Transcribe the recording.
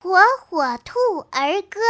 火火兔儿歌。